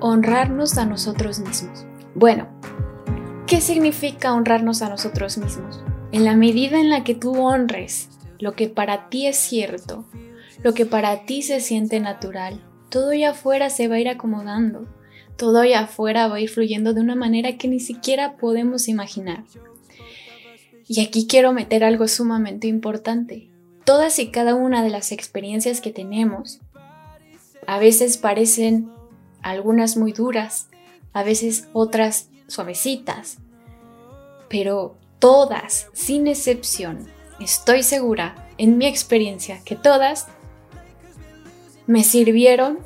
honrarnos a nosotros mismos. Bueno, ¿qué significa honrarnos a nosotros mismos? En la medida en la que tú honres lo que para ti es cierto, lo que para ti se siente natural, todo allá afuera se va a ir acomodando, todo allá afuera va a ir fluyendo de una manera que ni siquiera podemos imaginar. Y aquí quiero meter algo sumamente importante. Todas y cada una de las experiencias que tenemos a veces parecen algunas muy duras, a veces otras suavecitas, pero todas, sin excepción, estoy segura, en mi experiencia, que todas me sirvieron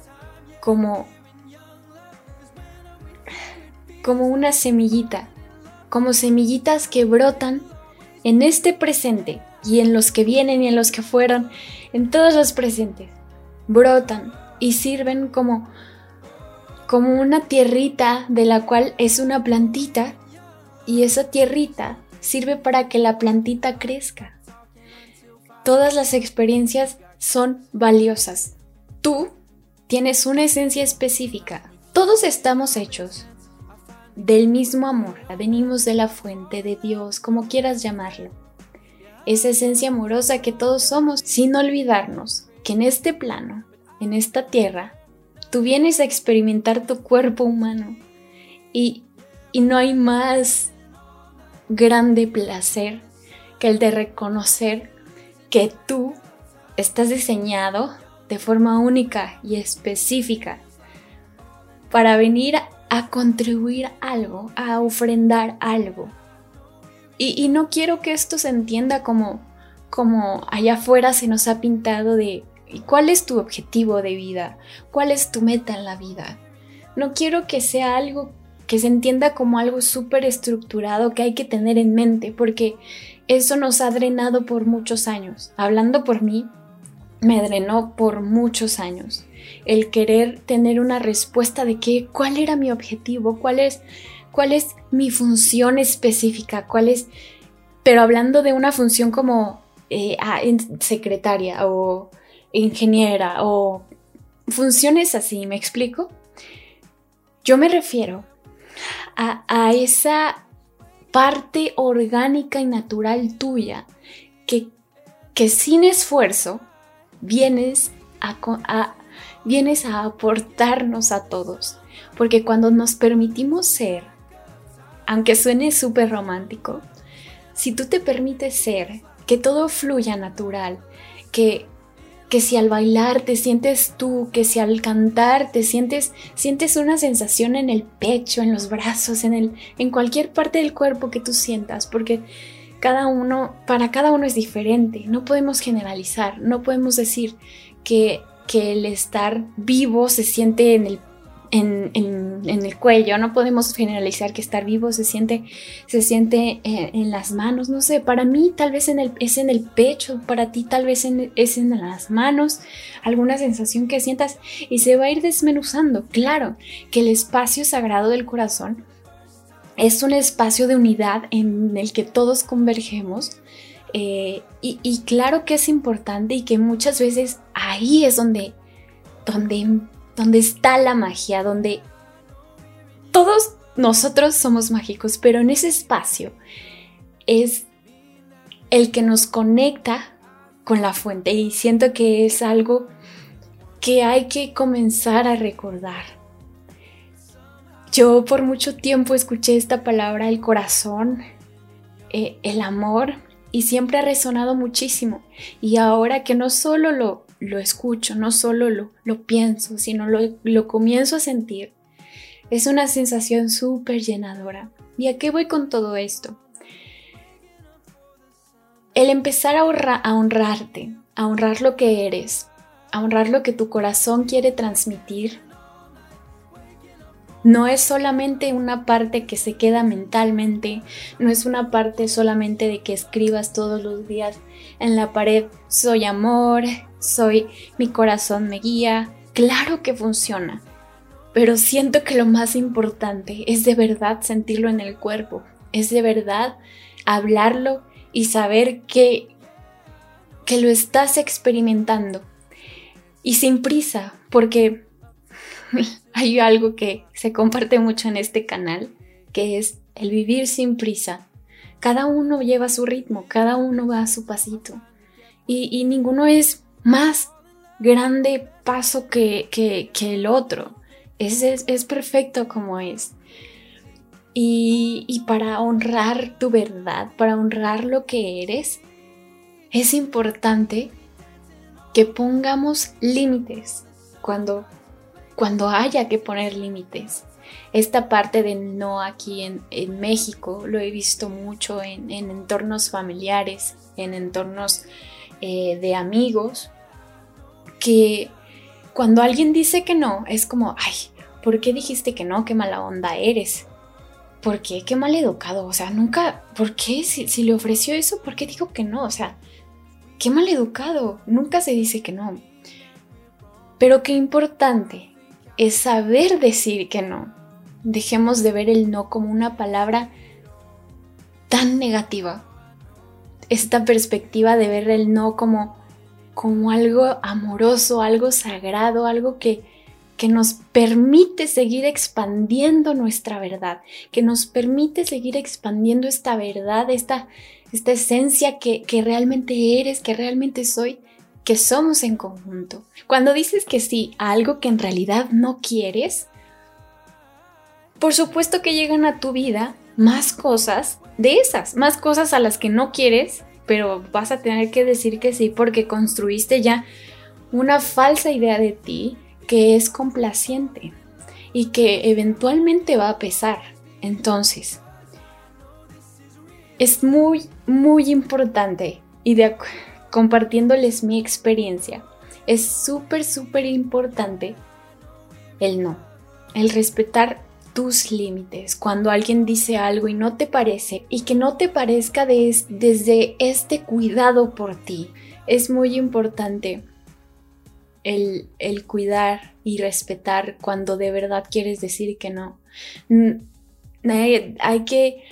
como como una semillita, como semillitas que brotan en este presente y en los que vienen y en los que fueron, en todos los presentes, brotan y sirven como como una tierrita de la cual es una plantita y esa tierrita sirve para que la plantita crezca. Todas las experiencias son valiosas. Tú tienes una esencia específica. Todos estamos hechos del mismo amor. Venimos de la fuente de Dios, como quieras llamarlo. Esa esencia amorosa que todos somos, sin olvidarnos que en este plano, en esta tierra, tú vienes a experimentar tu cuerpo humano y, y no hay más grande placer que el de reconocer que tú estás diseñado de forma única y específica para venir a contribuir algo, a ofrendar algo. Y, no quiero que esto se entienda como, como allá afuera se nos ha pintado de cuál es tu objetivo de vida? ¿Cuál es tu meta en la vida? No quiero que sea algo que se entienda como algo súper estructurado que hay que tener en mente, porque eso nos ha drenado por muchos años. Hablando por mí, me drenó por muchos años. El querer tener una respuesta de qué, cuál era mi objetivo, cuál es, cuál es mi función específica, cuál es, pero hablando de una función como eh, secretaria o ingeniera o funciones así, ¿me explico? Yo me refiero a, esa parte orgánica y natural tuya que, que sin esfuerzo vienes a, vienes a aportarnos a todos. Porque cuando nos permitimos ser, aunque suene súper romántico, si tú te permites ser, que todo fluya natural, que, que si al bailar te sientes tú, que si al cantar te sientes, sientes una sensación en el pecho, en los brazos, en, el, en cualquier parte del cuerpo que tú sientas, porque cada uno, para cada uno es diferente, no podemos generalizar, no podemos decir que, que el estar vivo se siente en el en, el cuello, no podemos generalizar que estar vivo se siente, se siente eh, en, las manos, no sé, para mí tal vez en el, es en el pecho, para ti tal vez es en las manos, alguna sensación que sientas y se va a ir desmenuzando. Claro que el espacio sagrado del corazón es un espacio de unidad en el que todos convergemos. Eh, y, y, claro que es importante y que muchas veces ahí es donde, donde donde está la magia, donde todos nosotros somos mágicos, pero en ese espacio es el que nos conecta con la fuente y siento que es algo que hay que comenzar a recordar. Yo por mucho tiempo escuché esta palabra, el corazón, eh, el amor, y siempre ha resonado muchísimo. Y ahora que no solo lo, lo escucho, no solo lo, lo pienso, sino lo, lo comienzo a sentir, es una sensación súper llenadora. ¿Y a qué voy con todo esto? El empezar a, a honrarte, a honrar lo que eres, a honrar lo que tu corazón quiere transmitir, no es solamente una parte que se queda mentalmente, no es una parte solamente de que escribas todos los días en la pared, soy amor, soy mi corazón me guía. Claro que funciona, pero siento que lo más importante es de verdad sentirlo en el cuerpo, es de verdad hablarlo y saber que, que lo estás experimentando. Y sin prisa, porque hay algo que se comparte mucho en este canal, que es el vivir sin prisa. Cada uno lleva su ritmo, cada uno va a su pasito. Y, ninguno es más grande paso que, el otro. Es, es, perfecto como es. Y, y para honrar tu verdad, para honrar lo que eres, es importante que pongamos límites cuando, cuando haya que poner límites. Esta parte de no aquí en, México lo he visto mucho en, entornos familiares, en entornos eh, de amigos, que cuando alguien dice que no, es como, ay, ¿por qué dijiste que no? Qué mala onda eres. ¿Por qué? Qué mal educado. O sea, nunca, ¿por qué? Si, si le ofreció eso, ¿por qué dijo que no? O sea, qué mal educado. Nunca se dice que no. Pero qué importante es saber decir que no. Dejemos de ver el no como una palabra tan negativa. Esta perspectiva de ver el no como, como algo amoroso, algo sagrado, algo que, que nos permite seguir expandiendo nuestra verdad, que nos permite seguir expandiendo esta verdad, esta, esta esencia que, que realmente eres, que realmente soy que somos en conjunto. Cuando dices que sí a algo que en realidad no quieres, por supuesto que llegan a tu vida más cosas de esas, más cosas a las que no quieres, pero vas a tener que decir que sí porque construiste ya una falsa idea de ti que es complaciente y que eventualmente va a pesar. Entonces, es muy, muy importante y de acuerdo compartiéndoles mi experiencia. Es súper, súper importante el no, el respetar tus límites. Cuando alguien dice algo y no te parece y que no te parezca desde este cuidado por ti, es muy importante el, el, cuidar y respetar cuando de verdad quieres decir que no. hay que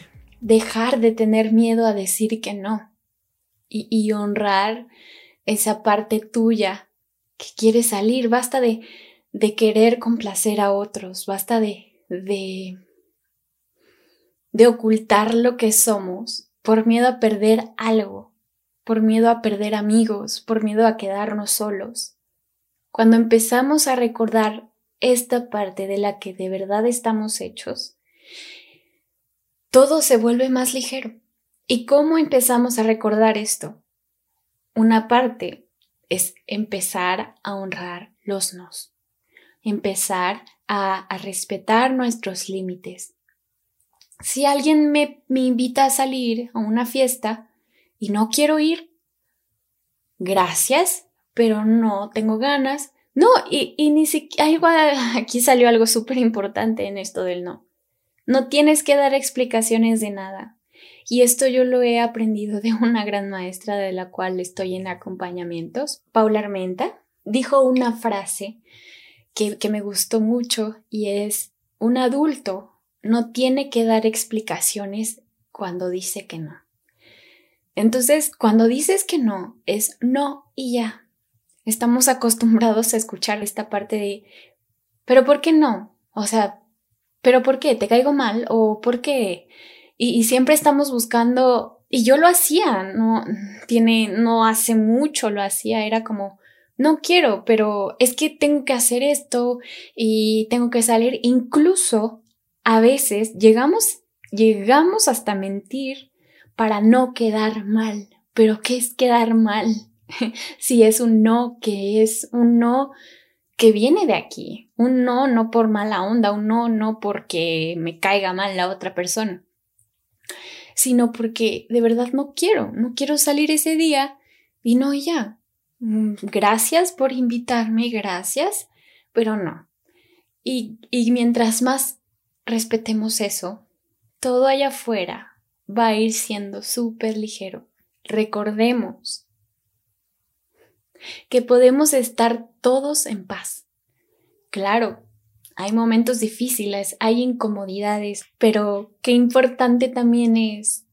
dejar de tener miedo a decir que no y, honrar esa parte tuya que quiere salir. Basta de, de querer complacer a otros, basta de, de, de ocultar lo que somos por miedo a perder algo, por miedo a perder amigos, por miedo a quedarnos solos. Cuando empezamos a recordar esta parte de la que de verdad estamos hechos, todo se vuelve más ligero. ¿Y cómo empezamos a recordar esto? Una parte es empezar a honrar los nos, empezar a, respetar nuestros límites. Si alguien me, invita a salir a una fiesta y no quiero ir, gracias, pero no tengo ganas. No, y, y ni siquiera, aquí salió algo súper importante en esto del no. No tienes que dar explicaciones de nada. Y esto yo lo he aprendido de una gran maestra de la cual estoy en acompañamientos, Paula Armenta. Dijo una frase que, que me gustó mucho y es, un adulto no tiene que dar explicaciones cuando dice que no. Entonces, cuando dices que no, es no y ya. Estamos acostumbrados a escuchar esta parte de, pero ¿por qué no? O sea, ¿pero por qué? ¿Te caigo mal? ¿O por qué? Y, siempre estamos buscando, y yo lo hacía, no tiene, no hace mucho lo hacía, era como, no quiero, pero es que tengo que hacer esto y tengo que salir. Incluso a veces llegamos, llegamos hasta mentir para no quedar mal. Pero ¿qué es quedar mal? si es un no, que es un no que viene de aquí. Un no, no por mala onda, un no, no porque me caiga mal la otra persona sino porque de verdad no quiero, no quiero salir ese día y no ya. Mm, gracias por invitarme, gracias, pero no. Y, y mientras más respetemos eso, todo allá afuera va a ir siendo súper ligero. Recordemos que podemos estar todos en paz. Claro, hay momentos difíciles, hay incomodidades, pero qué importante también es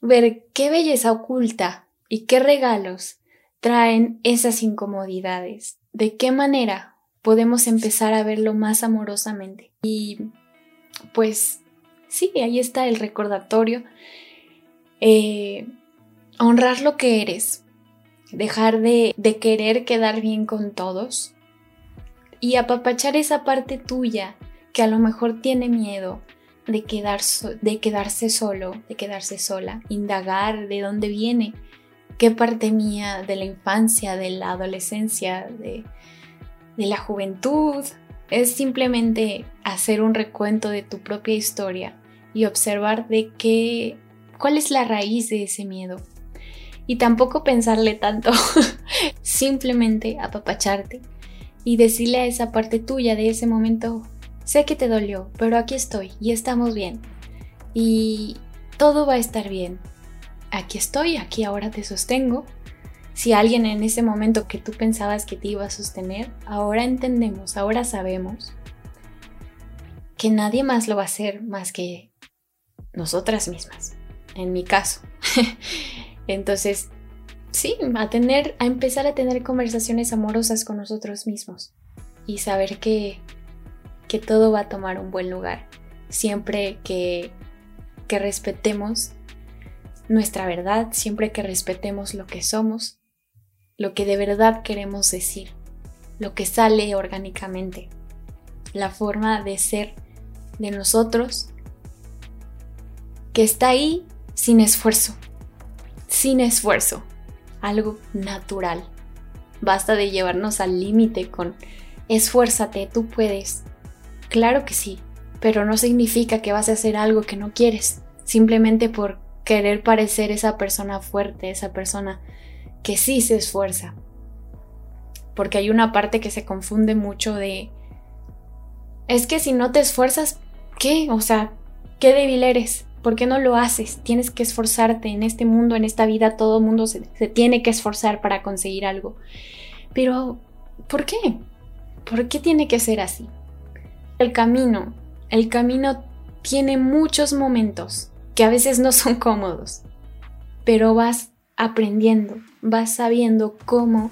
ver qué belleza oculta y qué regalos traen esas incomodidades, de qué manera podemos empezar a verlo más amorosamente. Y pues sí, ahí está el recordatorio. Eh, honrar lo que eres, dejar de, de querer quedar bien con todos y apapachar esa parte tuya que a lo mejor tiene miedo de, quedar de quedarse solo, de quedarse sola, indagar de dónde viene, qué parte mía de la infancia, de la adolescencia, de, de la juventud. Es simplemente hacer un recuento de tu propia historia y observar de qué, cuál es la raíz de ese miedo. Y tampoco pensarle tanto, simplemente apapacharte y decirle a esa parte tuya de ese momento, sé que te dolió, pero aquí estoy y estamos bien. Y todo va a estar bien. Aquí estoy, aquí ahora te sostengo. Si alguien en ese momento que tú pensabas que te iba a sostener, ahora entendemos, ahora sabemos que nadie más lo va a hacer más que nosotras mismas, en mi caso. Entonces, sí, a tener, a empezar a tener conversaciones amorosas con nosotros mismos y saber que, que todo va a tomar un buen lugar, siempre que, que respetemos nuestra verdad, siempre que respetemos lo que somos, lo que de verdad queremos decir, lo que sale orgánicamente, la forma de ser de nosotros que está ahí sin esfuerzo, sin esfuerzo algo natural. Basta de llevarnos al límite con esfuérzate, tú puedes. Claro que sí, pero no significa que vas a hacer algo que no quieres, simplemente por querer parecer esa persona fuerte, esa persona que sí se esfuerza. Porque hay una parte que se confunde mucho de... Es que si no te esfuerzas, ¿qué? O sea, ¿qué débil eres? ¿Por qué no lo haces? Tienes que esforzarte en este mundo, en esta vida, todo mundo se, tiene que esforzar para conseguir algo. Pero, ¿por qué? ¿Por qué tiene que ser así? El camino, el camino tiene muchos momentos que a veces no son cómodos, pero vas aprendiendo, vas sabiendo cómo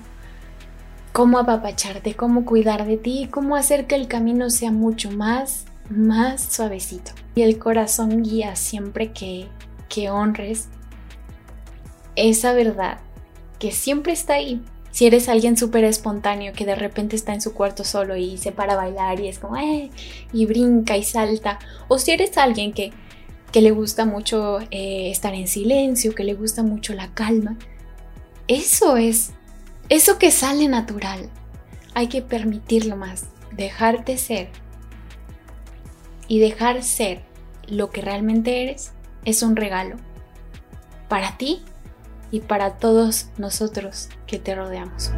cómo apapacharte, cómo cuidar de ti, cómo hacer que el camino sea mucho más más suavecito. Y el corazón guía siempre que, que honres esa verdad que siempre está ahí. Si eres alguien súper espontáneo que de repente está en su cuarto solo y se para a bailar y es como, y brinca y salta. O si eres alguien que, que le gusta mucho eh, estar en silencio, que le gusta mucho la calma. Eso es, eso que sale natural. Hay que permitirlo más, dejarte ser y dejar ser lo que realmente eres es un regalo para ti y para todos nosotros que te rodeamos.